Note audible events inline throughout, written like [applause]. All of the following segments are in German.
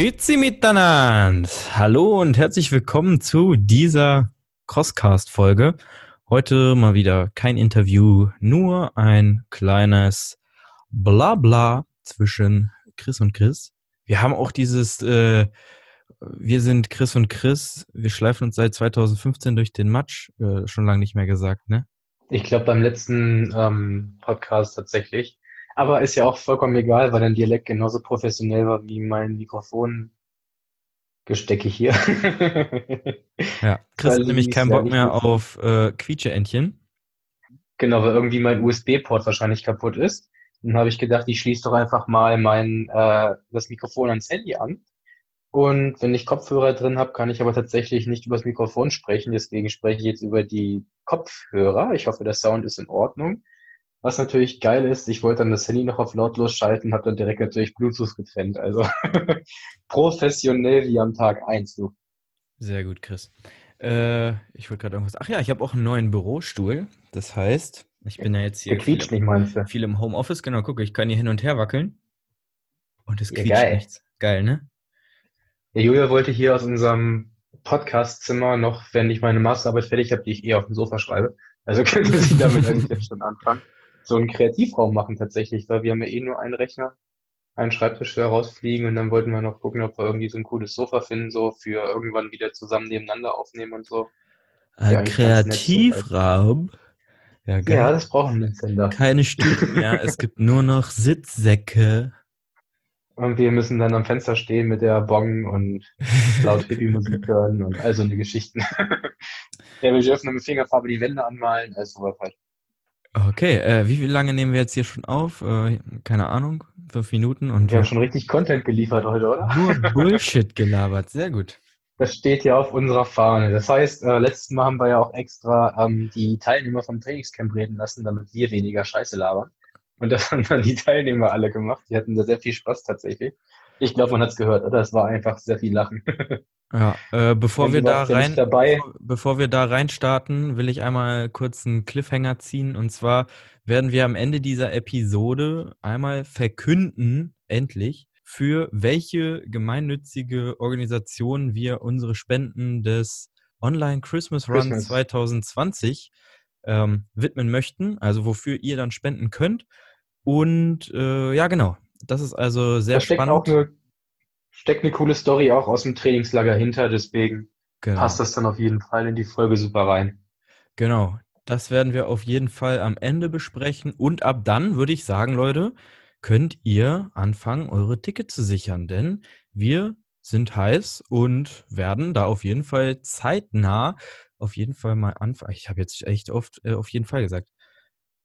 Grüezi miteinander. Hallo und herzlich willkommen zu dieser Crosscast-Folge. Heute mal wieder kein Interview, nur ein kleines Blabla zwischen Chris und Chris. Wir haben auch dieses, äh, wir sind Chris und Chris, wir schleifen uns seit 2015 durch den Matsch, äh, schon lange nicht mehr gesagt, ne? Ich glaube beim letzten ähm, Podcast tatsächlich. Aber ist ja auch vollkommen egal, weil dein Dialekt genauso professionell war wie mein Mikrofongestecke hier. [laughs] ja, Chris hat nämlich keinen Bock mehr auf äh, Quietscheentchen. Genau, weil irgendwie mein USB-Port wahrscheinlich kaputt ist. Dann habe ich gedacht, ich schließe doch einfach mal mein äh, das Mikrofon ans Handy an. Und wenn ich Kopfhörer drin habe, kann ich aber tatsächlich nicht über das Mikrofon sprechen. Deswegen spreche ich jetzt über die Kopfhörer. Ich hoffe, der Sound ist in Ordnung. Was natürlich geil ist, ich wollte dann das Handy noch auf lautlos schalten, habe dann direkt natürlich Bluetooth getrennt. Also [laughs] professionell wie am Tag eins, du. Sehr gut, Chris. Äh, ich wollte gerade irgendwas. Ach ja, ich habe auch einen neuen Bürostuhl. Das heißt, ich bin ja jetzt hier Der quietscht nicht, meinst du? viel im Homeoffice. Genau, guck, ich kann hier hin und her wackeln. Und es quietscht ja, geil. nichts. Geil, ne? Der Julia wollte hier aus unserem Podcastzimmer noch, wenn ich meine Masterarbeit fertig habe, die ich eh auf dem Sofa schreibe. Also [laughs] könnte sie damit eigentlich jetzt schon anfangen so einen Kreativraum machen tatsächlich, weil wir haben ja eh nur einen Rechner, einen Schreibtisch herausfliegen und dann wollten wir noch gucken, ob wir irgendwie so ein cooles Sofa finden, so für irgendwann wieder zusammen nebeneinander aufnehmen und so. Ein ja, Kreativraum? Ja, ja, das brauchen wir denn da. Keine Stühle mehr, es gibt nur noch Sitzsäcke. Und wir müssen dann am Fenster stehen mit der Bong und laut Hippie-Musik hören und all so eine Geschichten. [laughs] ja, wir dürfen mit Fingerfarbe die Wände anmalen, also was halt. Okay, äh, wie, wie lange nehmen wir jetzt hier schon auf? Äh, keine Ahnung, fünf Minuten und. Wir haben schon richtig Content geliefert heute, oder? Nur Bullshit gelabert, sehr gut. Das steht ja auf unserer Fahne. Das heißt, äh, letztes Mal haben wir ja auch extra ähm, die Teilnehmer vom Trainingscamp reden lassen, damit wir weniger Scheiße labern. Und das [laughs] haben dann die Teilnehmer alle gemacht. Die hatten da sehr viel Spaß tatsächlich. Ich glaube, man hat es gehört, oder? Es war einfach sehr viel Lachen. [laughs] Ja, äh, bevor wir da rein, bevor, bevor, wir da rein starten, will ich einmal kurz einen Cliffhanger ziehen. Und zwar werden wir am Ende dieser Episode einmal verkünden, endlich, für welche gemeinnützige Organisation wir unsere Spenden des Online Christmas Run Christmas. 2020 ähm, widmen möchten. Also wofür ihr dann spenden könnt. Und äh, ja, genau. Das ist also sehr da spannend. Auch eine steckt eine coole Story auch aus dem Trainingslager hinter, deswegen genau. passt das dann auf jeden Fall in die Folge super rein. Genau, das werden wir auf jeden Fall am Ende besprechen und ab dann würde ich sagen, Leute, könnt ihr anfangen, eure Tickets zu sichern, denn wir sind heiß und werden da auf jeden Fall zeitnah auf jeden Fall mal anfangen. Ich habe jetzt echt oft äh, auf jeden Fall gesagt.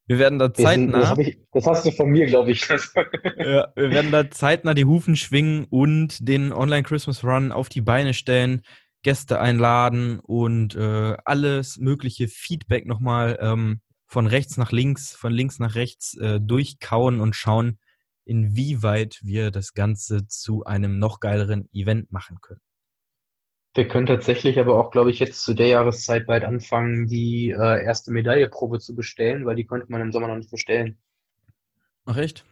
Wir werden da zeitnah. Das, ich, das hast du von mir, glaube ich. [laughs] [laughs] ja, wir werden da zeitnah die Hufen schwingen und den Online Christmas Run auf die Beine stellen, Gäste einladen und äh, alles mögliche Feedback nochmal ähm, von rechts nach links, von links nach rechts äh, durchkauen und schauen, inwieweit wir das Ganze zu einem noch geileren Event machen können. Wir können tatsächlich aber auch, glaube ich, jetzt zu der Jahreszeit bald anfangen, die äh, erste Medailleprobe zu bestellen, weil die konnte man im Sommer noch nicht bestellen. Ach echt?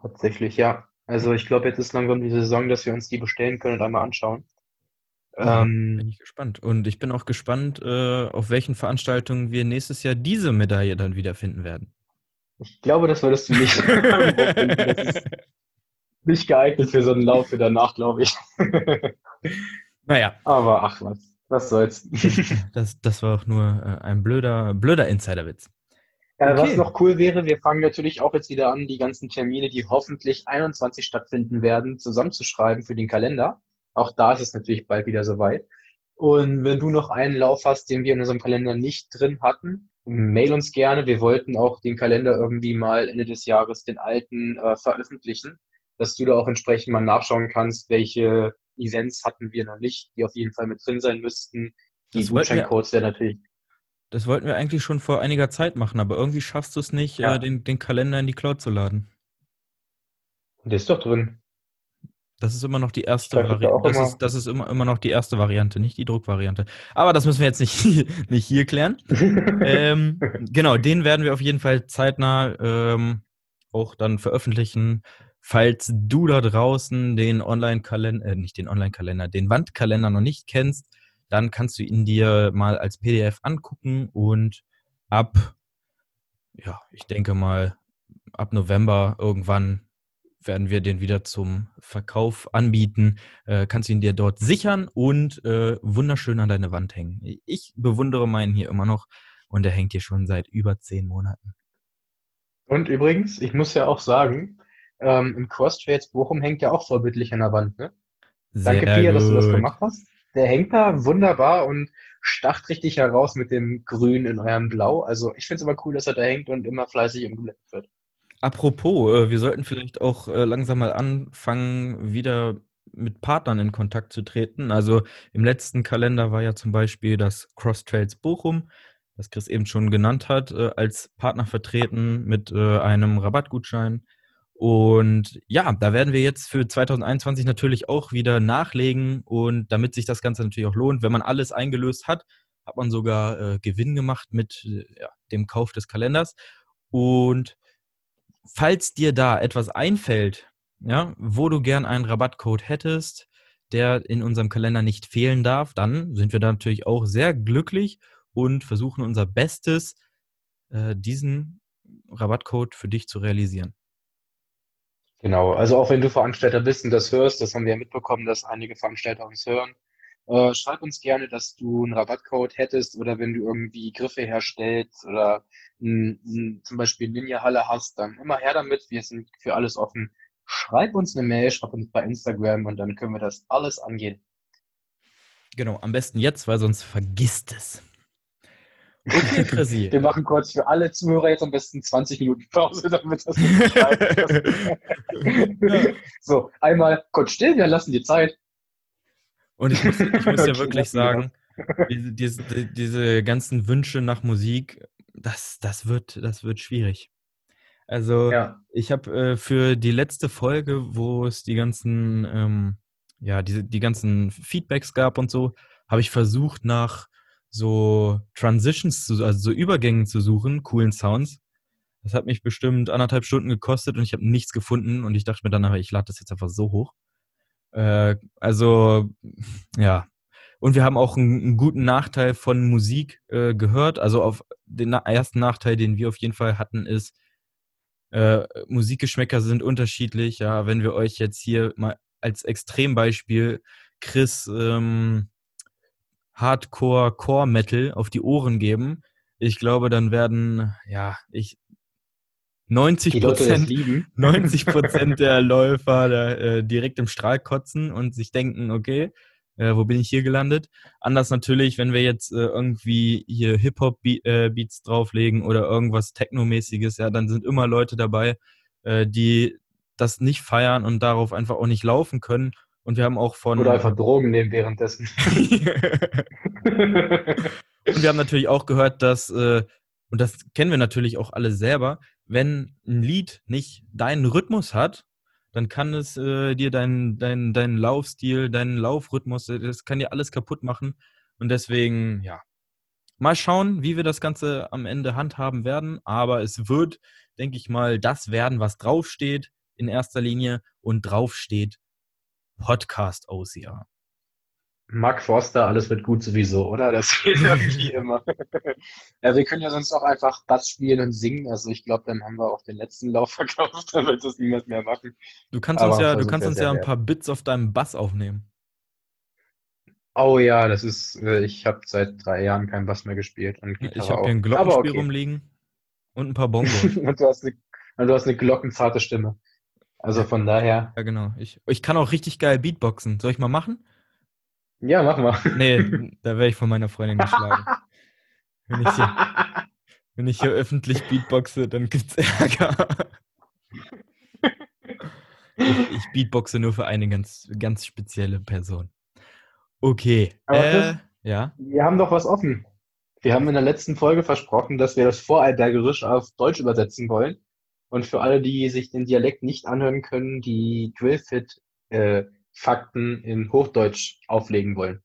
Tatsächlich, ja. Also ich glaube, jetzt ist langsam die Saison, dass wir uns die bestellen können und einmal anschauen. Ähm, bin ich gespannt. Und ich bin auch gespannt, äh, auf welchen Veranstaltungen wir nächstes Jahr diese Medaille dann wiederfinden werden. Ich glaube, das würdest du nicht. das ist nicht geeignet für so einen Lauf wie danach, glaube ich. [laughs] Naja. Aber ach was, was soll's. [laughs] das, das war auch nur äh, ein blöder, blöder Insiderwitz. Äh, okay. Was noch cool wäre, wir fangen natürlich auch jetzt wieder an, die ganzen Termine, die hoffentlich 21 stattfinden werden, zusammenzuschreiben für den Kalender. Auch da ist es natürlich bald wieder soweit. Und wenn du noch einen Lauf hast, den wir in unserem Kalender nicht drin hatten, mail uns gerne. Wir wollten auch den Kalender irgendwie mal Ende des Jahres, den alten, äh, veröffentlichen, dass du da auch entsprechend mal nachschauen kannst, welche Events hatten wir noch nicht, die auf jeden Fall mit drin sein müssten. Die Gutscheincodes wäre natürlich. Das wollten wir eigentlich schon vor einiger Zeit machen, aber irgendwie schaffst du es nicht, ja. äh, den, den Kalender in die Cloud zu laden. Der ist doch drin. Das ist immer noch die erste Variante. Das, ist, das ist immer, immer noch die erste Variante, nicht die Druckvariante. Aber das müssen wir jetzt nicht, [laughs] nicht hier klären. [laughs] ähm, genau, den werden wir auf jeden Fall zeitnah ähm, auch dann veröffentlichen falls du da draußen den Online-Kalender, äh, nicht den Online-Kalender, den Wandkalender noch nicht kennst, dann kannst du ihn dir mal als PDF angucken und ab, ja, ich denke mal, ab November irgendwann werden wir den wieder zum Verkauf anbieten. Äh, kannst du ihn dir dort sichern und äh, wunderschön an deine Wand hängen. Ich bewundere meinen hier immer noch und der hängt hier schon seit über zehn Monaten. Und übrigens, ich muss ja auch sagen, ähm, im Cross-Trades Bochum hängt ja auch vorbildlich an der Wand. Ne? Danke, Pia, dass du das gemacht hast. Der hängt da wunderbar und stacht richtig heraus mit dem Grün in eurem Blau. Also ich finde es immer cool, dass er da hängt und immer fleißig umgeblendet wird. Apropos, äh, wir sollten vielleicht auch äh, langsam mal anfangen, wieder mit Partnern in Kontakt zu treten. Also im letzten Kalender war ja zum Beispiel das Cross Trails Bochum, das Chris eben schon genannt hat, äh, als Partner vertreten mit einem Rabattgutschein. Und ja, da werden wir jetzt für 2021 natürlich auch wieder nachlegen. Und damit sich das Ganze natürlich auch lohnt, wenn man alles eingelöst hat, hat man sogar äh, Gewinn gemacht mit äh, ja, dem Kauf des Kalenders. Und falls dir da etwas einfällt, ja, wo du gern einen Rabattcode hättest, der in unserem Kalender nicht fehlen darf, dann sind wir da natürlich auch sehr glücklich und versuchen unser Bestes, äh, diesen Rabattcode für dich zu realisieren. Genau, also auch wenn du Veranstalter bist und das hörst, das haben wir ja mitbekommen, dass einige Veranstalter uns hören, äh, schreib uns gerne, dass du einen Rabattcode hättest oder wenn du irgendwie Griffe herstellst oder ein, ein, zum Beispiel Ninja-Halle hast, dann immer her damit. Wir sind für alles offen. Schreib uns eine Mail, schreib uns bei Instagram und dann können wir das alles angehen. Genau, am besten jetzt, weil sonst vergisst es. Okay, [laughs] Chrissy. Wir machen kurz für alle Zuhörer jetzt am besten 20 Minuten Pause, damit das nicht [laughs] ja. So, einmal kurz still, wir lassen die Zeit. Und ich muss, ich muss [laughs] ja wirklich sagen, diese, diese, diese ganzen Wünsche nach Musik, das, das, wird, das wird schwierig. Also ja. ich habe äh, für die letzte Folge, wo es die ganzen, ähm, ja, die, die ganzen Feedbacks gab und so, habe ich versucht nach so Transitions, zu, also so Übergängen zu suchen, coolen Sounds. Das hat mich bestimmt anderthalb Stunden gekostet und ich habe nichts gefunden und ich dachte mir dann, ich lade das jetzt einfach so hoch. Äh, also, ja. Und wir haben auch einen, einen guten Nachteil von Musik äh, gehört. Also auf den ersten Nachteil, den wir auf jeden Fall hatten, ist, äh, Musikgeschmäcker sind unterschiedlich. Ja, wenn wir euch jetzt hier mal als Extrembeispiel Chris ähm, Hardcore Core Metal auf die Ohren geben, ich glaube, dann werden, ja, ich, 90 Prozent, 90 [laughs] Prozent der Läufer da, äh, direkt im Strahl kotzen und sich denken, okay, äh, wo bin ich hier gelandet? Anders natürlich, wenn wir jetzt äh, irgendwie hier Hip-Hop-Beats äh, drauflegen oder irgendwas Techno-mäßiges, ja, dann sind immer Leute dabei, äh, die das nicht feiern und darauf einfach auch nicht laufen können. Und wir haben auch von. Oder einfach Drogen nehmen währenddessen. [laughs] und wir haben natürlich auch gehört, dass, äh, und das kennen wir natürlich auch alle selber, wenn ein Lied nicht deinen Rhythmus hat, dann kann es äh, dir deinen dein, dein Laufstil, deinen Laufrhythmus, äh, das kann dir alles kaputt machen. Und deswegen, ja, mal schauen, wie wir das Ganze am Ende handhaben werden. Aber es wird, denke ich mal, das werden, was draufsteht in erster Linie und draufsteht Podcast OCR. Mark Forster, alles wird gut sowieso, oder? Das [laughs] geht irgendwie immer. ja, wir können ja sonst auch einfach Bass spielen und singen. Also ich glaube, dann haben wir auch den letzten Lauf [laughs] verkauft, dann wird das niemand mehr machen. Du kannst Aber uns ja, du kannst uns ja ein paar Bits auf deinem Bass aufnehmen. Oh ja, das ist, äh, ich habe seit drei Jahren keinen Bass mehr gespielt. Und ich habe hier ein Glockenspiel okay. rumliegen und ein paar Bongos. [laughs] und, du hast eine, und du hast eine glockenzarte Stimme. Also von daher. Ja, genau. Ich, ich kann auch richtig geil Beatboxen. Soll ich mal machen? Ja, mach mal. Nee, da wäre ich von meiner Freundin geschlagen. wenn, ich hier, wenn ich hier öffentlich Beatboxe, dann gibt's Ärger. ich, ich Beatboxe nur für eine ganz, ganz spezielle Person. Okay. Äh, ja. Wir haben doch was offen. Wir haben in der letzten Folge versprochen, dass wir das Vorarlbergerisch auf Deutsch übersetzen wollen. Und für alle, die sich den Dialekt nicht anhören können, die Grillfit äh, Fakten in Hochdeutsch auflegen wollen.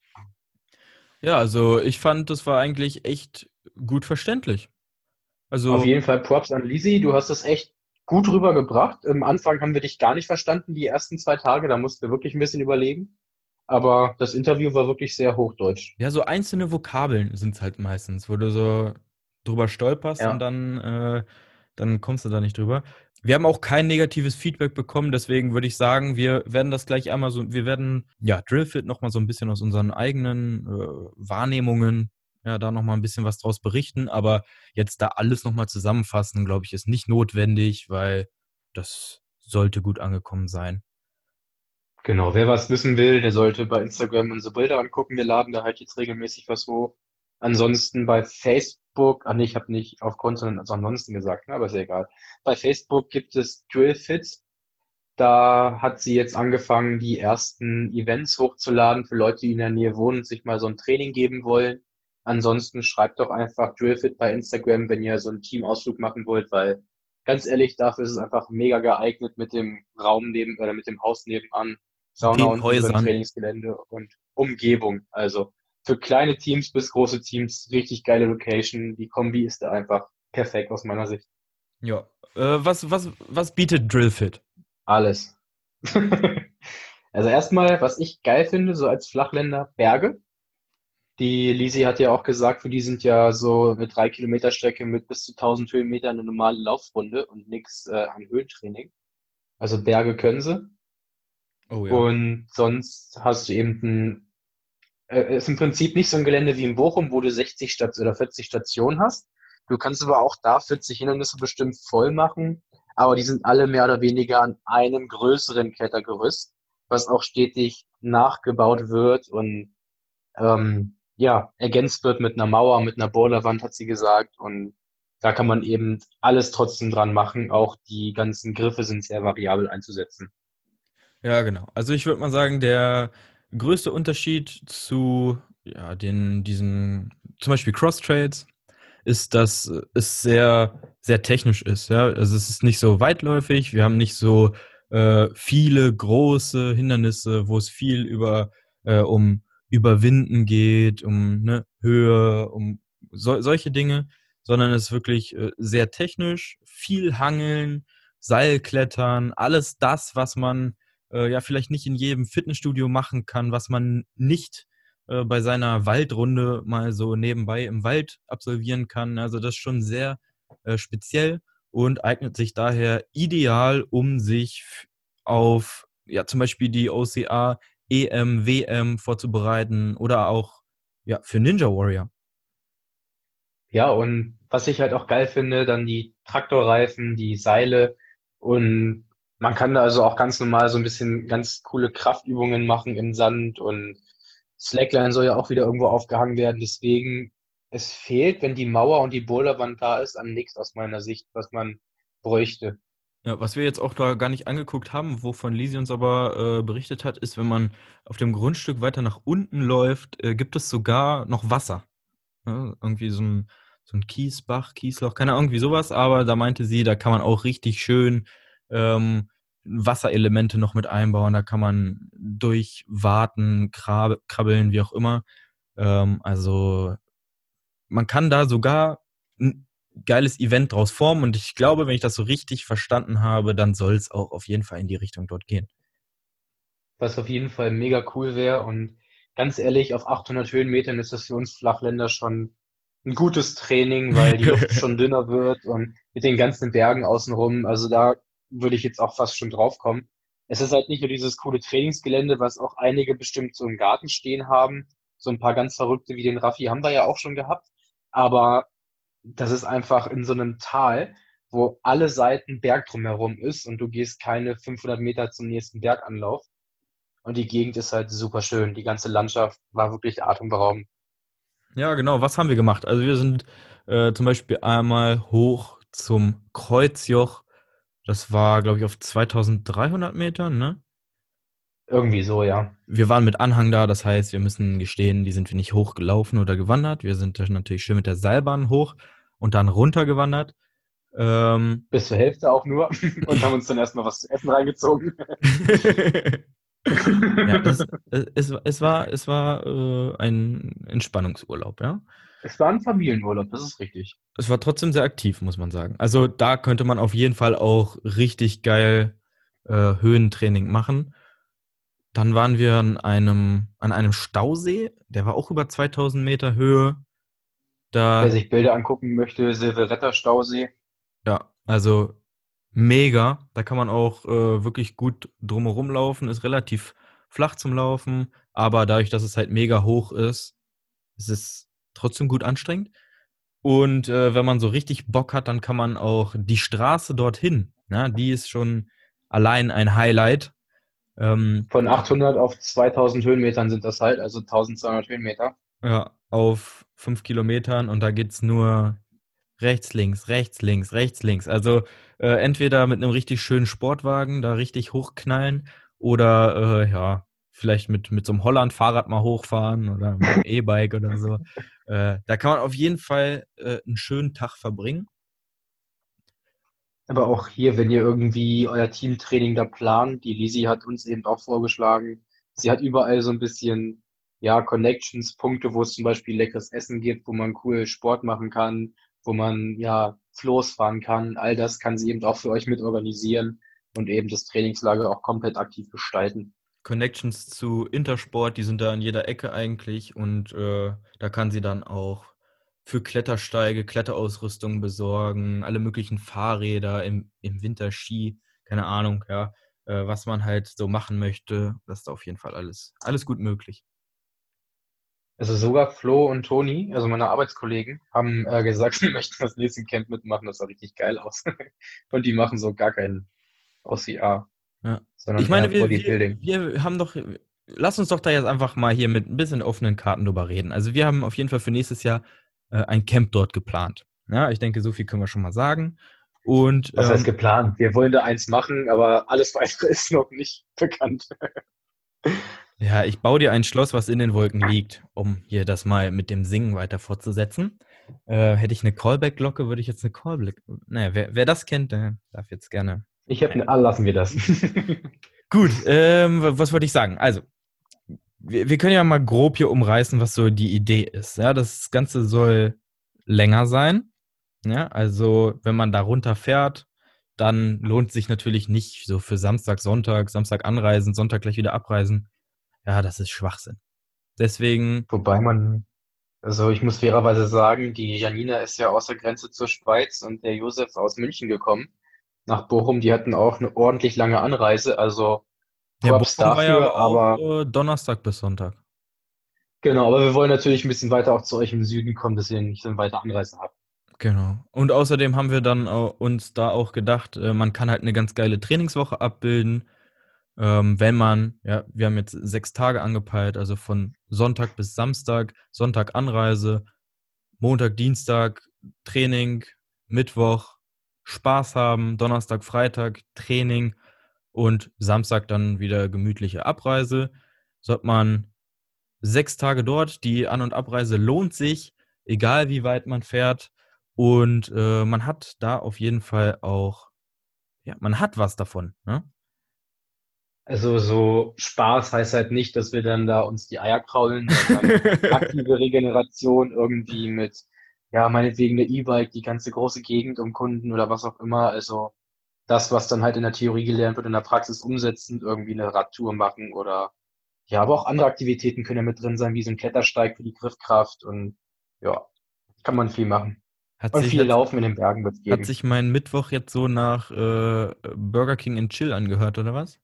Ja, also ich fand, das war eigentlich echt gut verständlich. Also, Auf jeden Fall Props an Lisi, du hast das echt gut rübergebracht. Am Anfang haben wir dich gar nicht verstanden, die ersten zwei Tage. Da mussten wir wirklich ein bisschen überlegen. Aber das Interview war wirklich sehr hochdeutsch. Ja, so einzelne Vokabeln sind es halt meistens, wo du so drüber stolperst ja. und dann, äh, dann kommst du da nicht drüber. Wir haben auch kein negatives Feedback bekommen, deswegen würde ich sagen, wir werden das gleich einmal so, wir werden ja Drillfit nochmal so ein bisschen aus unseren eigenen äh, Wahrnehmungen ja, da nochmal ein bisschen was draus berichten. Aber jetzt da alles nochmal zusammenfassen, glaube ich, ist nicht notwendig, weil das sollte gut angekommen sein. Genau, wer was wissen will, der sollte bei Instagram unsere Bilder angucken. Wir laden da halt jetzt regelmäßig was hoch. Ansonsten bei Facebook, ah nee, ich habe nicht aufgrund, sondern ansonsten gesagt, ne, aber ist ja egal. Bei Facebook gibt es Drillfits. Da hat sie jetzt angefangen, die ersten Events hochzuladen für Leute, die in der Nähe wohnen und sich mal so ein Training geben wollen. Ansonsten schreibt doch einfach Drillfit bei Instagram, wenn ihr so einen Teamausflug machen wollt, weil ganz ehrlich, dafür ist es einfach mega geeignet mit dem Raum neben oder mit dem Haus nebenan, Sauna und Trainingsgelände und Umgebung. Also für kleine Teams bis große Teams richtig geile Location. Die Kombi ist da einfach perfekt aus meiner Sicht. Ja. Äh, was, was, was bietet Drillfit? Alles. [laughs] also erstmal, was ich geil finde, so als Flachländer, Berge. Die Lisi hat ja auch gesagt, für die sind ja so eine 3 Kilometer Strecke mit bis zu 1000 Höhenmetern eine normale Laufrunde und nichts äh, an Höhentraining. Also Berge können sie. Oh, ja. Und sonst hast du eben ein, äh, ist im Prinzip nicht so ein Gelände wie in Bochum, wo du 60 Stat oder 40 Stationen hast. Du kannst aber auch da 40 Hindernisse bestimmt voll machen, aber die sind alle mehr oder weniger an einem größeren Klettergerüst, was auch stetig nachgebaut wird und ähm, ja, ergänzt wird mit einer Mauer, mit einer Boulderwand, hat sie gesagt. Und da kann man eben alles trotzdem dran machen. Auch die ganzen Griffe sind sehr variabel einzusetzen. Ja, genau. Also ich würde mal sagen, der größte Unterschied zu ja, den, diesen, zum Beispiel Cross-Trails, ist, dass es sehr, sehr technisch ist. Ja? Also es ist nicht so weitläufig, wir haben nicht so äh, viele große Hindernisse, wo es viel über äh, um Überwinden geht, um ne, Höhe, um so, solche Dinge, sondern es ist wirklich äh, sehr technisch, viel Hangeln, Seilklettern, alles das, was man äh, ja vielleicht nicht in jedem Fitnessstudio machen kann, was man nicht äh, bei seiner Waldrunde mal so nebenbei im Wald absolvieren kann. Also das ist schon sehr äh, speziell und eignet sich daher ideal, um sich auf ja zum Beispiel die OCA EM, WM vorzubereiten oder auch ja, für Ninja Warrior. Ja, und was ich halt auch geil finde, dann die Traktorreifen, die Seile und man kann da also auch ganz normal so ein bisschen ganz coole Kraftübungen machen im Sand und Slackline soll ja auch wieder irgendwo aufgehangen werden. Deswegen, es fehlt, wenn die Mauer und die Boulderwand da ist, an nichts aus meiner Sicht, was man bräuchte. Ja, was wir jetzt auch da gar nicht angeguckt haben, wovon Lisi uns aber äh, berichtet hat, ist, wenn man auf dem Grundstück weiter nach unten läuft, äh, gibt es sogar noch Wasser. Ja, irgendwie so ein, so ein Kiesbach, Kiesloch, keine Ahnung, irgendwie sowas, aber da meinte sie, da kann man auch richtig schön ähm, Wasserelemente noch mit einbauen, da kann man durchwarten, krabbeln, wie auch immer. Ähm, also man kann da sogar geiles Event draus formen. Und ich glaube, wenn ich das so richtig verstanden habe, dann soll es auch auf jeden Fall in die Richtung dort gehen. Was auf jeden Fall mega cool wäre. Und ganz ehrlich, auf 800 Höhenmetern ist das für uns Flachländer schon ein gutes Training, weil die Luft [laughs] schon dünner wird und mit den ganzen Bergen außenrum. Also da würde ich jetzt auch fast schon drauf kommen. Es ist halt nicht nur dieses coole Trainingsgelände, was auch einige bestimmt so im Garten stehen haben. So ein paar ganz Verrückte wie den Raffi haben wir ja auch schon gehabt. Aber das ist einfach in so einem Tal, wo alle Seiten Berg drumherum ist und du gehst keine 500 Meter zum nächsten Berganlauf. Und die Gegend ist halt super schön. Die ganze Landschaft war wirklich atemberaubend. Ja, genau. Was haben wir gemacht? Also wir sind äh, zum Beispiel einmal hoch zum Kreuzjoch. Das war, glaube ich, auf 2300 Metern, ne? Irgendwie so, ja. Wir waren mit Anhang da, das heißt, wir müssen gestehen, die sind wir nicht hochgelaufen oder gewandert. Wir sind natürlich schön mit der Seilbahn hoch und dann runtergewandert. Ähm, [laughs] Bis zur Hälfte auch nur [laughs] und haben uns dann erstmal was zu essen reingezogen. [laughs] ja, das, es, es war, es war äh, ein Entspannungsurlaub, ja. Es war ein Familienurlaub, das ist richtig. Es war trotzdem sehr aktiv, muss man sagen. Also da könnte man auf jeden Fall auch richtig geil äh, Höhentraining machen. Dann waren wir an einem, an einem Stausee, der war auch über 2000 Meter Höhe. Da, Wer sich Bilder angucken möchte, Silveretta Stausee. Ja, also mega. Da kann man auch äh, wirklich gut drumherum laufen. Ist relativ flach zum Laufen, aber dadurch, dass es halt mega hoch ist, ist es trotzdem gut anstrengend. Und äh, wenn man so richtig Bock hat, dann kann man auch die Straße dorthin, na, ne, die ist schon allein ein Highlight. Ähm, Von 800 auf 2000 Höhenmetern sind das halt, also 1200 Höhenmeter. Ja, auf 5 Kilometern und da geht es nur rechts, links, rechts, links, rechts, links. Also äh, entweder mit einem richtig schönen Sportwagen da richtig hochknallen oder äh, ja, vielleicht mit, mit so einem Holland-Fahrrad mal hochfahren oder mit einem [laughs] E-Bike oder so. Äh, da kann man auf jeden Fall äh, einen schönen Tag verbringen. Aber auch hier, wenn ihr irgendwie euer Teamtraining da plant, die Lisi hat uns eben auch vorgeschlagen, sie hat überall so ein bisschen, ja, Connections, Punkte, wo es zum Beispiel leckeres Essen gibt, wo man cool Sport machen kann, wo man, ja, Floß fahren kann. All das kann sie eben auch für euch mit organisieren und eben das Trainingslager auch komplett aktiv gestalten. Connections zu Intersport, die sind da an jeder Ecke eigentlich und äh, da kann sie dann auch für Klettersteige, Kletterausrüstung besorgen, alle möglichen Fahrräder im, im Winter Ski, keine Ahnung, ja, äh, was man halt so machen möchte. Das ist auf jeden Fall alles, alles gut möglich. Also sogar Flo und Toni, also meine Arbeitskollegen, haben äh, gesagt, [laughs] sie möchten das nächste Camp mitmachen. Das sah richtig geil aus. [laughs] und die machen so gar keinen OCR. Ja. Ich meine, wir, wir, wir haben doch, lass uns doch da jetzt einfach mal hier mit ein bisschen offenen Karten drüber reden. Also wir haben auf jeden Fall für nächstes Jahr äh, ein Camp dort geplant. Ja, ich denke, so viel können wir schon mal sagen. Und, Was ähm, heißt geplant? Wir wollen da eins machen, aber alles weitere [laughs] ist noch nicht bekannt. ja, ich baue dir ein Schloss, was in den Wolken liegt, um hier das mal mit dem Singen weiter fortzusetzen. Äh, hätte ich eine Callback-Glocke, würde ich jetzt eine Callback. Naja, wer, wer das kennt, der darf jetzt gerne ich habe eine, ah, lassen wir das. [laughs] Gut, ähm, was wollte ich sagen? Also, wir, wir, können ja mal grob hier umreißen, was so die Idee ist. Ja, das Ganze soll länger sein. Ja, also, wenn man da runterfährt, dann lohnt sich natürlich nicht so für Samstag, Sonntag, Samstag anreisen, Sonntag gleich wieder abreisen. Ja, das ist Schwachsinn. Deswegen. Wobei man, also ich muss fairerweise sagen, die Janina ist ja aus der Grenze zur Schweiz und der Josef aus München gekommen nach Bochum. Die hatten auch eine ordentlich lange Anreise, also ja, Props dafür, ja aber Donnerstag bis Sonntag. Genau, aber wir wollen natürlich ein bisschen weiter auch zu euch im Süden kommen, dass ihr nicht so eine weite Anreise habt. Genau. Und außerdem haben wir dann uns da auch gedacht, äh, man kann halt eine ganz geile Trainingswoche abbilden, ähm, wenn man, ja, wir haben jetzt sechs Tage angepeilt, also von Sonntag bis Samstag, Sonntag Anreise, Montag, Dienstag Training, Mittwoch Spaß haben, Donnerstag, Freitag Training und Samstag dann wieder gemütliche Abreise. So hat man sechs Tage dort. Die An- und Abreise lohnt sich, egal wie weit man fährt. Und äh, man hat da auf jeden Fall auch, ja, man hat was davon. Ne? Also so Spaß heißt halt nicht, dass wir dann da uns die Eier kraulen, sondern [laughs] aktive Regeneration irgendwie mit ja, meinetwegen eine E-Bike, die ganze große Gegend umkunden oder was auch immer. Also das, was dann halt in der Theorie gelernt wird, in der Praxis umsetzen, irgendwie eine Radtour machen oder ja, aber auch andere Aktivitäten können ja mit drin sein, wie so ein Klettersteig für die Griffkraft und ja, kann man viel machen. Hat und viel Laufen in den Bergen wird geben. Hat sich mein Mittwoch jetzt so nach äh, Burger King in Chill angehört, oder was?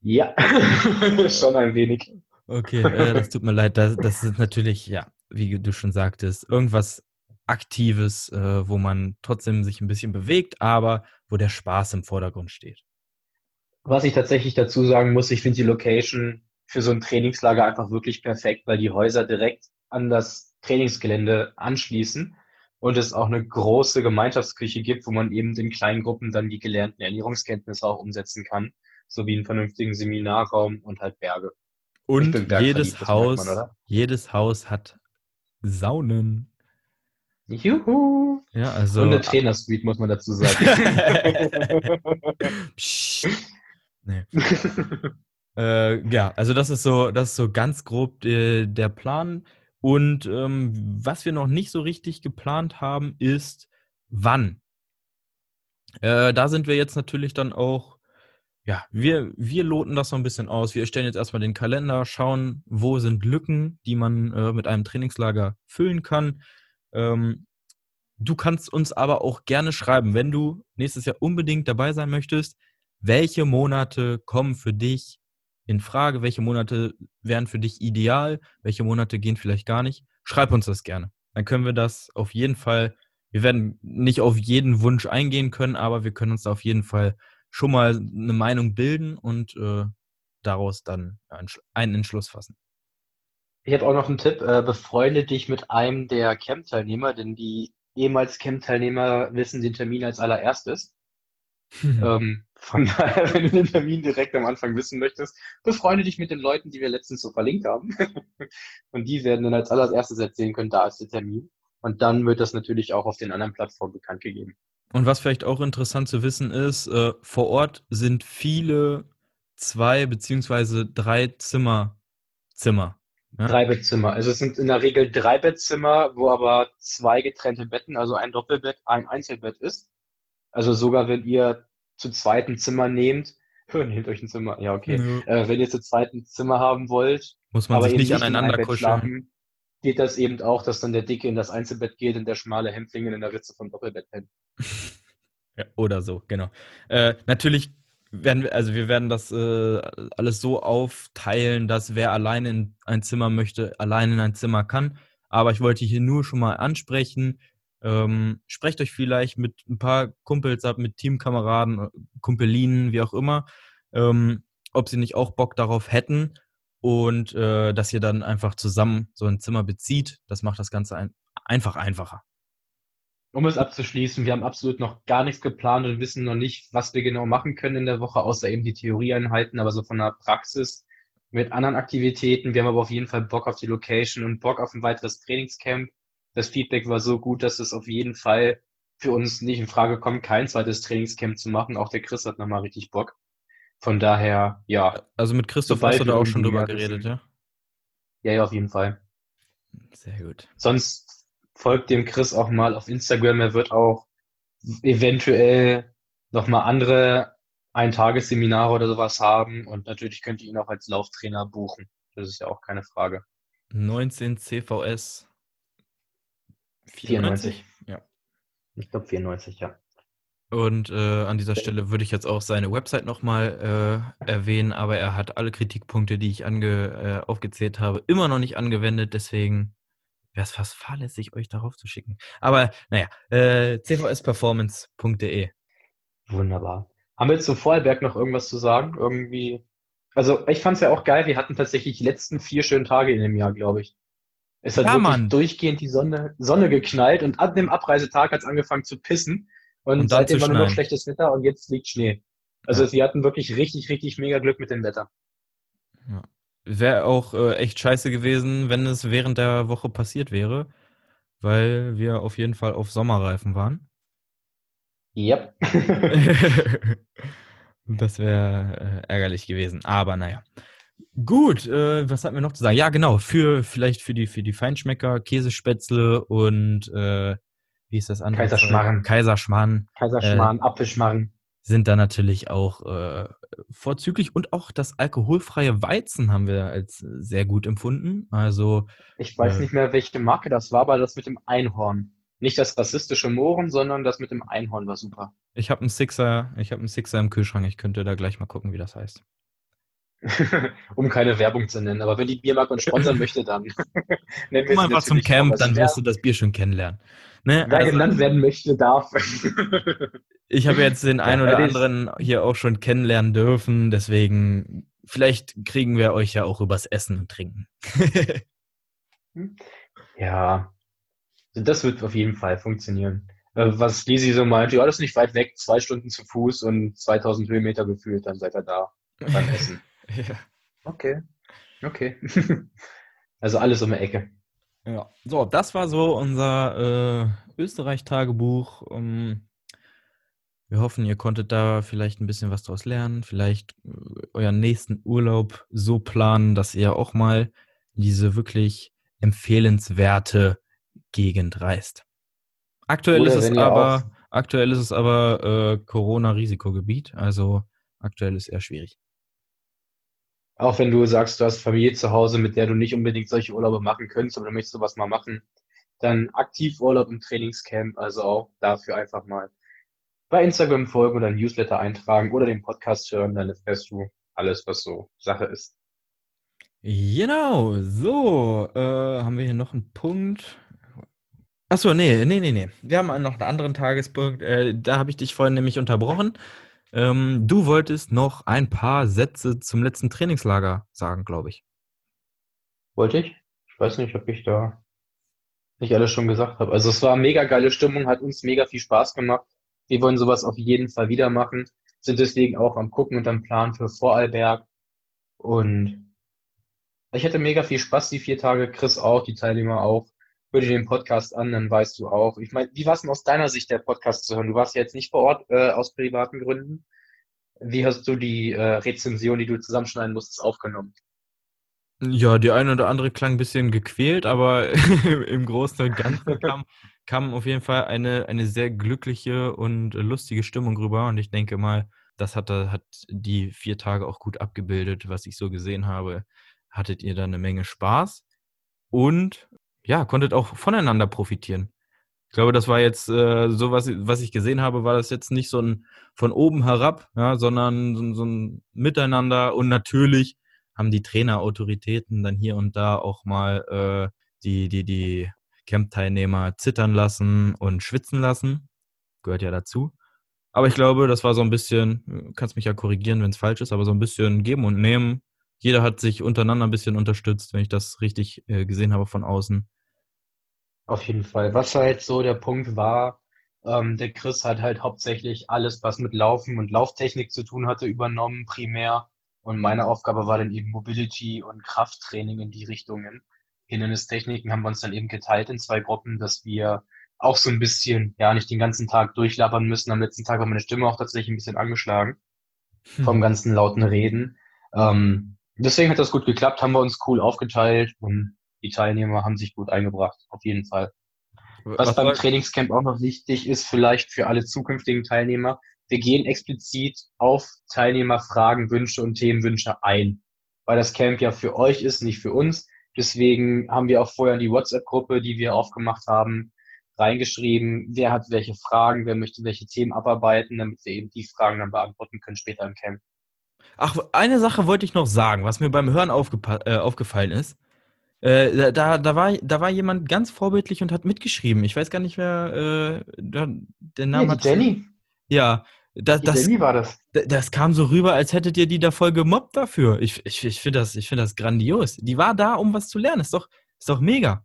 Ja, [laughs] schon ein wenig. Okay, äh, das tut mir leid. Das, das ist natürlich, ja, wie du schon sagtest, irgendwas Aktives, äh, wo man trotzdem sich ein bisschen bewegt, aber wo der Spaß im Vordergrund steht. Was ich tatsächlich dazu sagen muss, ich finde die Location für so ein Trainingslager einfach wirklich perfekt, weil die Häuser direkt an das Trainingsgelände anschließen und es auch eine große Gemeinschaftsküche gibt, wo man eben in kleinen Gruppen dann die gelernten Ernährungskenntnisse auch umsetzen kann, sowie einen vernünftigen Seminarraum und halt Berge. Und jedes Haus, man, jedes Haus hat Saunen. Juhu! Ja, also. Und eine Trainersuite, muss man dazu sagen. [laughs] nee. [laughs] äh, ja, also das ist so, das ist so ganz grob äh, der Plan. Und ähm, was wir noch nicht so richtig geplant haben, ist wann. Äh, da sind wir jetzt natürlich dann auch, ja, wir, wir loten das so ein bisschen aus. Wir erstellen jetzt erstmal den Kalender, schauen, wo sind Lücken, die man äh, mit einem Trainingslager füllen kann. Ähm, du kannst uns aber auch gerne schreiben, wenn du nächstes Jahr unbedingt dabei sein möchtest, welche Monate kommen für dich in Frage, welche Monate wären für dich ideal, welche Monate gehen vielleicht gar nicht. Schreib uns das gerne. Dann können wir das auf jeden Fall, wir werden nicht auf jeden Wunsch eingehen können, aber wir können uns da auf jeden Fall schon mal eine Meinung bilden und äh, daraus dann einen Entschluss fassen. Ich habe auch noch einen Tipp. Äh, befreunde dich mit einem der Camp-Teilnehmer, denn die ehemals Camp-Teilnehmer wissen den Termin als allererstes. [laughs] ähm, von daher, [laughs] wenn du den Termin direkt am Anfang wissen möchtest, befreunde dich mit den Leuten, die wir letztens so verlinkt haben. [laughs] und die werden dann als allererstes erzählen können, da ist der Termin. Und dann wird das natürlich auch auf den anderen Plattformen bekannt gegeben. Und was vielleicht auch interessant zu wissen ist, äh, vor Ort sind viele zwei beziehungsweise drei Zimmer Zimmer. Ja? Drei Bettzimmer. Also es sind in der Regel drei Bettzimmer, wo aber zwei getrennte Betten, also ein Doppelbett, ein Einzelbett ist. Also sogar wenn ihr zu zweiten Zimmer nehmt, [laughs] nehmt euch ein Zimmer, ja okay. Mhm. Äh, wenn ihr zu zweiten Zimmer haben wollt, muss man sich nicht aneinander kuscheln. Schlafen, geht das eben auch, dass dann der Dicke in das Einzelbett geht und der schmale Hämpfling in der Ritze vom Doppelbett pennt. [laughs] oder so, genau. Äh, natürlich werden wir, also wir werden das äh, alles so aufteilen, dass wer alleine in ein Zimmer möchte, alleine in ein Zimmer kann. Aber ich wollte hier nur schon mal ansprechen, ähm, sprecht euch vielleicht mit ein paar Kumpels ab, mit Teamkameraden, Kumpelinen, wie auch immer, ähm, ob sie nicht auch Bock darauf hätten und äh, dass ihr dann einfach zusammen so ein Zimmer bezieht. Das macht das Ganze ein einfach einfacher. Um es abzuschließen, wir haben absolut noch gar nichts geplant und wissen noch nicht, was wir genau machen können in der Woche, außer eben die Theorieeinheiten, aber so von der Praxis mit anderen Aktivitäten. Wir haben aber auf jeden Fall Bock auf die Location und Bock auf ein weiteres Trainingscamp. Das Feedback war so gut, dass es auf jeden Fall für uns nicht in Frage kommt, kein zweites Trainingscamp zu machen. Auch der Chris hat nochmal richtig Bock. Von daher, ja. Also mit Christoph hast du da auch schon drüber geredet, ja? Ja, ja, auf jeden Fall. Sehr gut. Sonst folgt dem Chris auch mal auf Instagram. Er wird auch eventuell nochmal andere Eintagesseminare oder sowas haben. Und natürlich könnt ihr ihn auch als Lauftrainer buchen. Das ist ja auch keine Frage. 19 CVS 94. 94. Ja. Ich glaube 94, ja. Und äh, an dieser Stelle würde ich jetzt auch seine Website nochmal äh, erwähnen, aber er hat alle Kritikpunkte, die ich ange, äh, aufgezählt habe, immer noch nicht angewendet. Deswegen wäre es fast fahrlässig, euch darauf zu schicken. Aber naja, äh, cvsperformance.de. Wunderbar. Haben wir zu Vorarlberg noch irgendwas zu sagen? Irgendwie. Also, ich fand es ja auch geil. Wir hatten tatsächlich die letzten vier schönen Tage in dem Jahr, glaube ich. Es hat ja, wirklich Mann. durchgehend die Sonne, Sonne geknallt und ab dem Abreisetag hat es angefangen zu pissen. Und, und seitdem war nur noch schlechtes Wetter und jetzt liegt Schnee. Also, ja. sie hatten wirklich richtig, richtig mega Glück mit dem Wetter. Ja. Wäre auch äh, echt scheiße gewesen, wenn es während der Woche passiert wäre, weil wir auf jeden Fall auf Sommerreifen waren. Ja. Yep. [laughs] das wäre äh, ärgerlich gewesen. Aber naja. Gut, äh, was hatten wir noch zu sagen? Ja, genau, für vielleicht für die für die Feinschmecker, Käsespätzle und äh, wie ist das andere? Kaiserschmarren. Kaiserschmarren. Kaiserschmarren, äh, Apfelschmarren sind da natürlich auch äh, vorzüglich und auch das alkoholfreie Weizen haben wir als sehr gut empfunden. Also ich weiß äh, nicht mehr, welche Marke das war, aber das mit dem Einhorn. Nicht das rassistische Mohren, sondern das mit dem Einhorn war super. Ich habe einen Sixer, ich habe einen Sixer im Kühlschrank. Ich könnte da gleich mal gucken, wie das heißt. [laughs] um keine Werbung zu nennen, aber wenn die Biermarke uns sponsern möchte, dann [laughs] nennen wir Komm einfach zum Camp, dann wirst du das Bier schon kennenlernen. Ne? Wer also, genannt werden möchte, darf. [laughs] ich habe jetzt den einen oder anderen hier auch schon kennenlernen dürfen, deswegen vielleicht kriegen wir euch ja auch übers Essen und Trinken. ja, das wird auf jeden Fall funktionieren. Äh, was Lisi so meinte, ja, das ist nicht weit weg, zwei Stunden zu Fuß und 2000 Höhenmeter gefühlt, dann seid ihr da beim Essen. [laughs] ja. Okay, okay. [laughs] also alles um die Ecke. Ja, so, das war so unser äh, Österreich-Tagebuch. Um, ähm, wir hoffen, ihr konntet da vielleicht ein bisschen was draus lernen, vielleicht äh, euren nächsten Urlaub so planen, dass ihr auch mal diese wirklich empfehlenswerte Gegend reist. Aktuell Oder ist es aber, aktuell ist es aber äh, Corona-Risikogebiet, also aktuell ist eher schwierig. Auch wenn du sagst, du hast Familie zu Hause, mit der du nicht unbedingt solche Urlaube machen könntest, aber du möchtest sowas mal machen, dann Aktivurlaub im Trainingscamp, also auch dafür einfach mal bei Instagram folgen oder ein Newsletter eintragen oder den Podcast hören, dann erfährst du alles, was so Sache ist. Genau, so, äh, haben wir hier noch einen Punkt. Achso, nee, nee, nee, nee. Wir haben noch einen anderen Tagespunkt. Äh, da habe ich dich vorhin nämlich unterbrochen. Ähm, du wolltest noch ein paar Sätze zum letzten Trainingslager sagen, glaube ich. Wollte ich? Ich weiß nicht, ob ich da nicht alles schon gesagt habe. Also es war mega geile Stimmung, hat uns mega viel Spaß gemacht. Wir wollen sowas auf jeden Fall wieder machen, sind deswegen auch am Gucken und am Plan für Vorarlberg. Und ich hatte mega viel Spaß die vier Tage, Chris auch, die Teilnehmer auch. Hör dir den Podcast an, dann weißt du auch. Ich meine, wie war es denn aus deiner Sicht, der Podcast zu hören? Du warst ja jetzt nicht vor Ort äh, aus privaten Gründen. Wie hast du die äh, Rezension, die du zusammenschneiden musstest, aufgenommen? Ja, die eine oder andere klang ein bisschen gequält, aber [laughs] im Großen und Ganzen kam, kam auf jeden Fall eine, eine sehr glückliche und lustige Stimmung rüber. Und ich denke mal, das hat, hat die vier Tage auch gut abgebildet, was ich so gesehen habe. Hattet ihr da eine Menge Spaß? Und ja, konntet auch voneinander profitieren. Ich glaube, das war jetzt äh, so, was, was ich gesehen habe, war das jetzt nicht so ein von oben herab, ja, sondern so, so ein Miteinander und natürlich haben die Trainerautoritäten dann hier und da auch mal äh, die, die, die Camp-Teilnehmer zittern lassen und schwitzen lassen. Gehört ja dazu. Aber ich glaube, das war so ein bisschen, kannst mich ja korrigieren, wenn es falsch ist, aber so ein bisschen geben und nehmen. Jeder hat sich untereinander ein bisschen unterstützt, wenn ich das richtig äh, gesehen habe von außen. Auf jeden Fall. Was halt so der Punkt war, ähm, der Chris hat halt hauptsächlich alles, was mit Laufen und Lauftechnik zu tun hatte, übernommen, primär. Und meine Aufgabe war dann eben Mobility und Krafttraining in die Richtungen. Hindernistechniken haben wir uns dann eben geteilt in zwei Gruppen, dass wir auch so ein bisschen, ja, nicht den ganzen Tag durchlabern müssen. Am letzten Tag war meine Stimme auch tatsächlich ein bisschen angeschlagen hm. vom ganzen lauten Reden. Ähm, deswegen hat das gut geklappt, haben wir uns cool aufgeteilt und die Teilnehmer haben sich gut eingebracht, auf jeden Fall. Was, Was beim Trainingscamp auch noch wichtig ist, vielleicht für alle zukünftigen Teilnehmer, wir gehen explizit auf Teilnehmerfragen, Wünsche und Themenwünsche ein, weil das Camp ja für euch ist, nicht für uns. Deswegen haben wir auch vorher in die WhatsApp-Gruppe, die wir aufgemacht haben, reingeschrieben, wer hat welche Fragen, wer möchte welche Themen abarbeiten, damit wir eben die Fragen dann beantworten können später im Camp. Ach, eine Sache wollte ich noch sagen, was mir beim Hören äh, aufgefallen ist. Äh, da, da, war, da war jemand ganz vorbildlich und hat mitgeschrieben. Ich weiß gar nicht, wer äh, der Name ja, hat. Jenny. Ja, das, das, Jenny war das. Das kam so rüber, als hättet ihr die da voll gemobbt dafür. Ich, ich, ich finde das, find das grandios. Die war da, um was zu lernen. Ist doch, ist doch mega.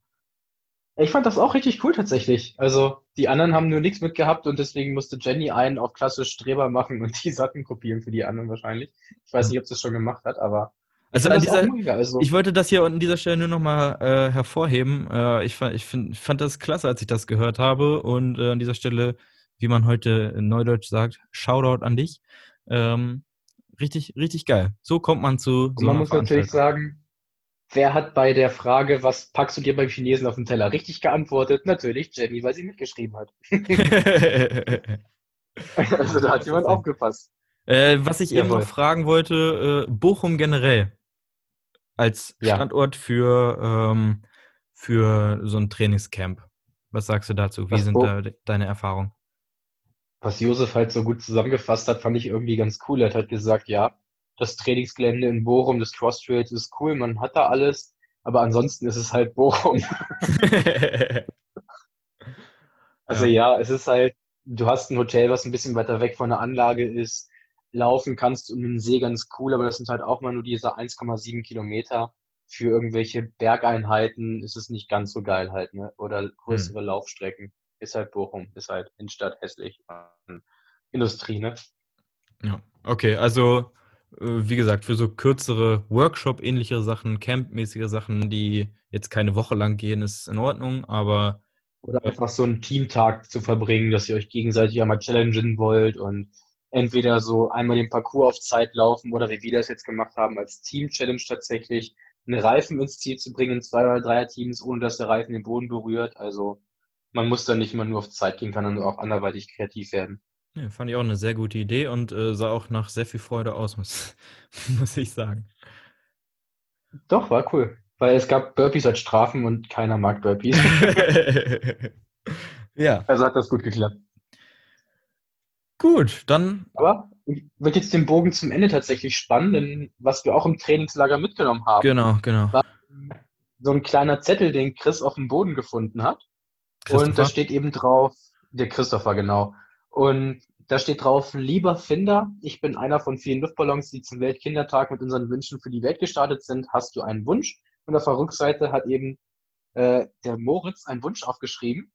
Ich fand das auch richtig cool tatsächlich. Also die anderen haben nur nichts mitgehabt und deswegen musste Jenny einen auf klassisch Streber machen und die Sachen kopieren für die anderen wahrscheinlich. Ich weiß nicht, ob sie es schon gemacht hat, aber also, an dieser, mega, also, ich wollte das hier an dieser Stelle nur nochmal äh, hervorheben. Äh, ich, ich, find, fand das klasse, als ich das gehört habe. Und äh, an dieser Stelle, wie man heute in Neudeutsch sagt, Shoutout an dich. Ähm, richtig, richtig geil. So kommt man zu. So man muss natürlich sagen, wer hat bei der Frage, was packst du dir beim Chinesen auf den Teller, richtig geantwortet? Natürlich Jenny, weil sie mitgeschrieben hat. [laughs] [laughs] also da hat jemand aufgepasst. Äh, was ich Jawohl. eben noch fragen wollte, äh, Bochum generell als ja. Standort für, ähm, für so ein Trainingscamp. Was sagst du dazu? Wie was sind da deine Erfahrungen? Was Josef halt so gut zusammengefasst hat, fand ich irgendwie ganz cool. Er hat halt gesagt, ja, das Trainingsgelände in Bochum, das Cross Trails ist cool, man hat da alles, aber ansonsten ist es halt Bochum. [laughs] also ja. ja, es ist halt, du hast ein Hotel, was ein bisschen weiter weg von der Anlage ist laufen kannst um den See ganz cool, aber das sind halt auch mal nur diese 1,7 Kilometer. Für irgendwelche Bergeinheiten ist es nicht ganz so geil halt, ne? Oder größere hm. Laufstrecken. Ist halt Bochum, ist halt Innenstadt hässlich. Industrie, ne? Ja, okay, also äh, wie gesagt, für so kürzere Workshop-ähnliche Sachen, Camp-mäßige Sachen, die jetzt keine Woche lang gehen, ist in Ordnung, aber. Oder einfach so einen Teamtag zu verbringen, dass ihr euch gegenseitig einmal challengen wollt und entweder so einmal den Parcours auf Zeit laufen oder wie wir das jetzt gemacht haben, als Team-Challenge tatsächlich einen Reifen ins Ziel zu bringen in zwei oder drei Teams, ohne dass der Reifen den Boden berührt. Also man muss da nicht immer nur auf Zeit gehen, kann dann auch anderweitig kreativ werden. Ja, fand ich auch eine sehr gute Idee und äh, sah auch nach sehr viel Freude aus, muss, [laughs] muss ich sagen. Doch, war cool. Weil es gab Burpees als Strafen und keiner mag Burpees. [laughs] ja. Also hat das gut geklappt. Gut, dann. Aber wird jetzt den Bogen zum Ende tatsächlich spannen, denn was wir auch im Trainingslager mitgenommen haben. Genau, genau. War so ein kleiner Zettel, den Chris auf dem Boden gefunden hat. Und da steht eben drauf, der Christopher, genau. Und da steht drauf, lieber Finder, ich bin einer von vielen Luftballons, die zum Weltkindertag mit unseren Wünschen für die Welt gestartet sind. Hast du einen Wunsch? Und auf der Rückseite hat eben äh, der Moritz einen Wunsch aufgeschrieben.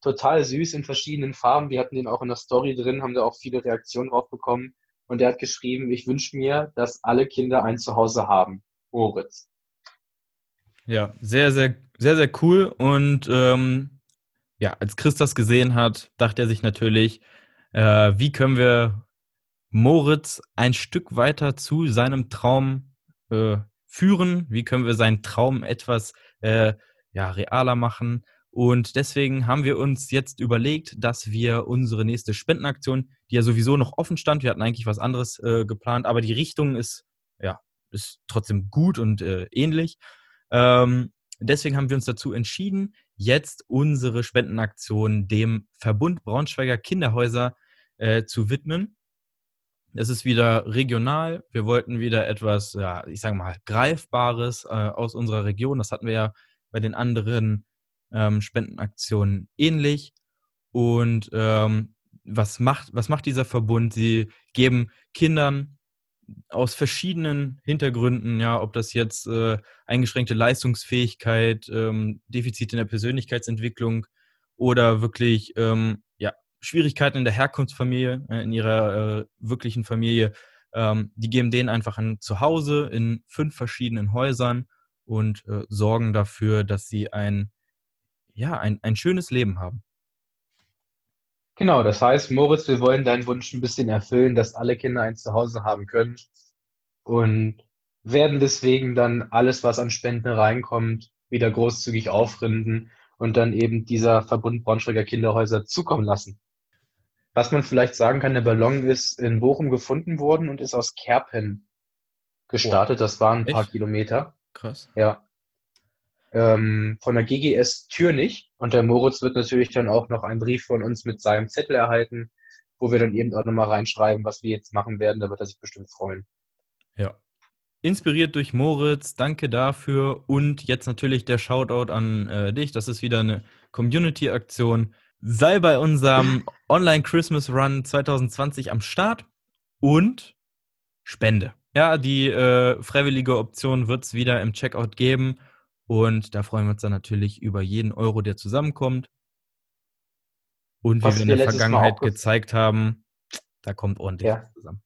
Total süß in verschiedenen Farben. Wir hatten den auch in der Story drin, haben da auch viele Reaktionen drauf bekommen. Und er hat geschrieben, ich wünsche mir, dass alle Kinder ein Zuhause haben. Moritz. Ja, sehr, sehr, sehr, sehr cool. Und ähm, ja, als Chris das gesehen hat, dachte er sich natürlich, äh, wie können wir Moritz ein Stück weiter zu seinem Traum äh, führen? Wie können wir seinen Traum etwas äh, ja, realer machen? Und deswegen haben wir uns jetzt überlegt, dass wir unsere nächste Spendenaktion, die ja sowieso noch offen stand, wir hatten eigentlich was anderes äh, geplant, aber die Richtung ist ja ist trotzdem gut und äh, ähnlich. Ähm, deswegen haben wir uns dazu entschieden, jetzt unsere Spendenaktion dem Verbund Braunschweiger Kinderhäuser äh, zu widmen. Es ist wieder regional. Wir wollten wieder etwas, ja, ich sage mal, Greifbares äh, aus unserer Region. Das hatten wir ja bei den anderen ähm, Spendenaktionen ähnlich. Und ähm, was, macht, was macht dieser Verbund? Sie geben Kindern aus verschiedenen Hintergründen, ja, ob das jetzt äh, eingeschränkte Leistungsfähigkeit, ähm, Defizite in der Persönlichkeitsentwicklung oder wirklich ähm, ja, Schwierigkeiten in der Herkunftsfamilie, äh, in ihrer äh, wirklichen Familie, ähm, die geben denen einfach ein Zuhause in fünf verschiedenen Häusern und äh, sorgen dafür, dass sie ein, ja, ein, ein schönes Leben haben. Genau, das heißt, Moritz, wir wollen deinen Wunsch ein bisschen erfüllen, dass alle Kinder ein Zuhause haben können und werden deswegen dann alles, was an Spenden reinkommt, wieder großzügig aufrinden und dann eben dieser Verbund Braunschweiger Kinderhäuser zukommen lassen. Was man vielleicht sagen kann, der Ballon ist in Bochum gefunden worden und ist aus Kerpen gestartet. Das waren ein paar Echt? Kilometer. Krass. Ja. Ähm, von der GGS Türnich. Und der Moritz wird natürlich dann auch noch einen Brief von uns mit seinem Zettel erhalten, wo wir dann eben auch nochmal reinschreiben, was wir jetzt machen werden. Da wird er sich bestimmt freuen. Ja. Inspiriert durch Moritz, danke dafür. Und jetzt natürlich der Shoutout an äh, dich. Das ist wieder eine Community-Aktion sei bei unserem [laughs] Online Christmas Run 2020 am Start und Spende. Ja, die äh, freiwillige Option wird es wieder im Checkout geben und da freuen wir uns dann natürlich über jeden Euro, der zusammenkommt. Und Was wie wir in der Vergangenheit gezeigt haben, da kommt ordentlich ja. zusammen.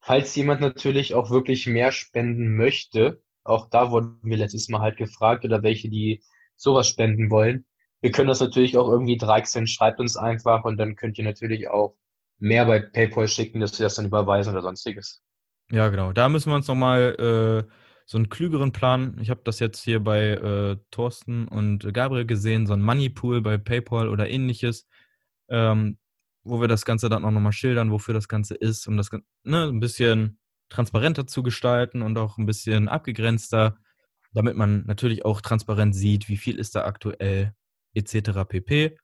Falls jemand natürlich auch wirklich mehr spenden möchte, auch da wurden wir letztes Mal halt gefragt oder welche, die sowas spenden wollen, wir können das natürlich auch irgendwie dreichseln. Schreibt uns einfach und dann könnt ihr natürlich auch mehr bei PayPal schicken, dass wir das dann überweisen oder sonstiges. Ja, genau. Da müssen wir uns nochmal äh, so einen klügeren Plan. Ich habe das jetzt hier bei äh, Thorsten und Gabriel gesehen, so ein Moneypool bei PayPal oder ähnliches, ähm, wo wir das Ganze dann auch nochmal schildern, wofür das Ganze ist, um das ne, ein bisschen transparenter zu gestalten und auch ein bisschen abgegrenzter, damit man natürlich auch transparent sieht, wie viel ist da aktuell etc. pp.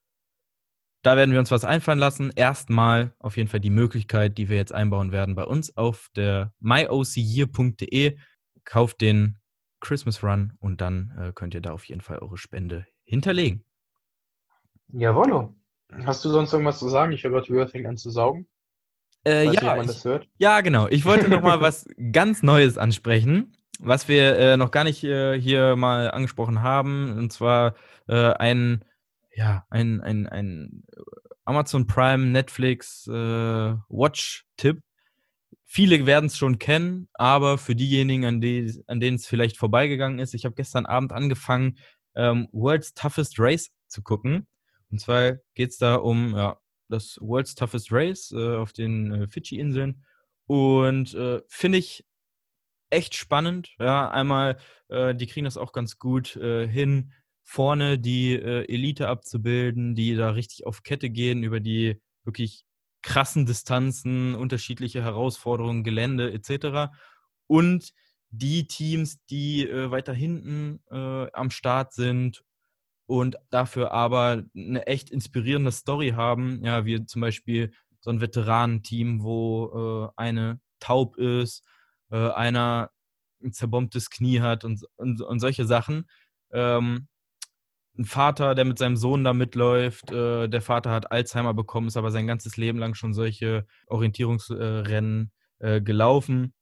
Da werden wir uns was einfallen lassen. Erstmal auf jeden Fall die Möglichkeit, die wir jetzt einbauen werden bei uns auf der myocyear.de. Kauft den Christmas Run und dann äh, könnt ihr da auf jeden Fall eure Spende hinterlegen. Jawollo. Hast du sonst irgendwas zu sagen? Ich höre gerade, Hörer fängt an zu saugen. Äh, ja, nicht, ich, ja, genau. Ich wollte noch mal [laughs] was ganz Neues ansprechen, was wir äh, noch gar nicht äh, hier mal angesprochen haben. Und zwar äh, ein, ja, ein, ein, ein Amazon Prime, Netflix äh, Watch-Tipp. Viele werden es schon kennen, aber für diejenigen, an, die, an denen es vielleicht vorbeigegangen ist, ich habe gestern Abend angefangen, ähm, World's Toughest Race zu gucken. Und zwar geht es da um ja, das World's Toughest Race äh, auf den äh, Fidschi-Inseln. Und äh, finde ich echt spannend. Ja, einmal, äh, die kriegen das auch ganz gut äh, hin, vorne die äh, Elite abzubilden, die da richtig auf Kette gehen über die wirklich krassen Distanzen, unterschiedliche Herausforderungen, Gelände etc. Und die Teams, die äh, weiter hinten äh, am Start sind und dafür aber eine echt inspirierende Story haben, ja, wie zum Beispiel so ein Veteranenteam, wo äh, eine taub ist, äh, einer ein zerbombtes Knie hat und, und, und solche Sachen. Ähm, ein Vater, der mit seinem Sohn da mitläuft. Äh, der Vater hat Alzheimer bekommen, ist aber sein ganzes Leben lang schon solche Orientierungsrennen äh, gelaufen.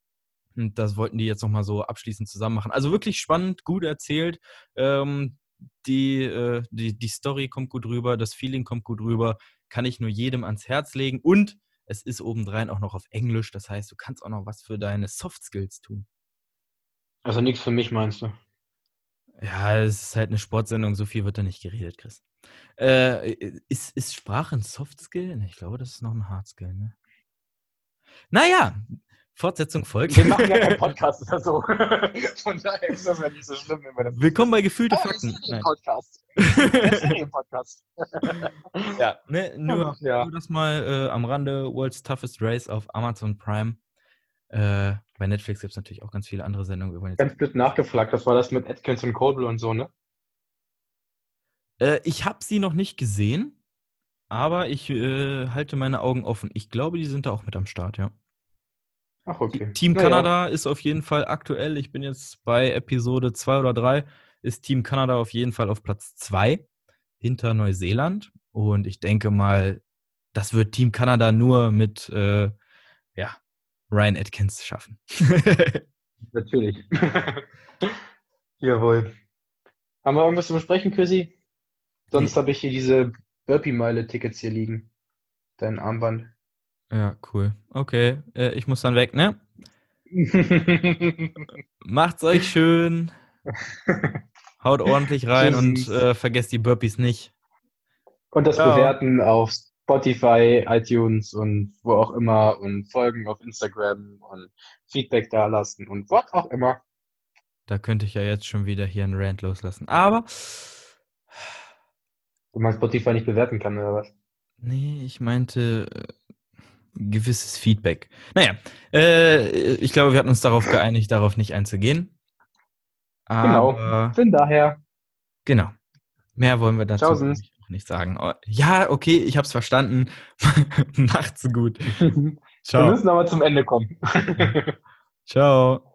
Und das wollten die jetzt nochmal so abschließend zusammen machen. Also wirklich spannend, gut erzählt. Ähm, die, äh, die, die Story kommt gut rüber, das Feeling kommt gut rüber. Kann ich nur jedem ans Herz legen. Und es ist obendrein auch noch auf Englisch. Das heißt, du kannst auch noch was für deine Soft Skills tun. Also nichts für mich, meinst du? Ja, es ist halt eine Sportsendung, so viel wird da nicht geredet, Chris. Äh, ist, ist Sprache ein Softskill? Ich glaube, das ist noch ein Hardskill, ne? Naja, Fortsetzung folgt. Wir machen ja keinen [laughs] Podcast oder so. [laughs] Von daher ist das ja nicht so schlimm, wenn wir das Willkommen bei Gefühlte oh, Fakten. Podcast. [laughs] Podcast. ja, ne, nur, ja. nur das mal äh, am Rande. World's Toughest Race auf Amazon Prime. Äh, bei Netflix gibt es natürlich auch ganz viele andere Sendungen. Ganz blöd nachgefragt, das war das mit Atkins und Colby und so, ne? Äh, ich habe sie noch nicht gesehen, aber ich äh, halte meine Augen offen. Ich glaube, die sind da auch mit am Start, ja. Ach, okay. Team Na, Kanada ja. ist auf jeden Fall aktuell. Ich bin jetzt bei Episode 2 oder 3. Ist Team Kanada auf jeden Fall auf Platz 2 hinter Neuseeland. Und ich denke mal, das wird Team Kanada nur mit äh, ja, Ryan Atkins schaffen. [laughs] Natürlich. [laughs] Jawohl. Haben wir irgendwas zu besprechen, Chrissy? Sonst habe ich hier diese Burpee-Meile-Tickets hier liegen. Dein Armband. Ja, cool. Okay, äh, ich muss dann weg, ne? [laughs] Macht's euch schön. Haut ordentlich rein und äh, vergesst die Burpees nicht. Und das Ciao. Bewerten auf Spotify, iTunes und wo auch immer und folgen auf Instagram und Feedback da lassen und was auch immer. Da könnte ich ja jetzt schon wieder hier einen Rant loslassen. Aber. Du meinst Spotify nicht bewerten kann, oder was? Nee, ich meinte äh, gewisses Feedback. Naja, äh, ich glaube, wir hatten uns darauf geeinigt, darauf nicht einzugehen. Genau, Aber, genau, von daher. Genau. Mehr wollen wir dazu Tausend nicht sagen. Oh, ja, okay, ich habe es verstanden. [laughs] Macht's gut. [laughs] Ciao. Wir müssen aber zum Ende kommen. Ciao.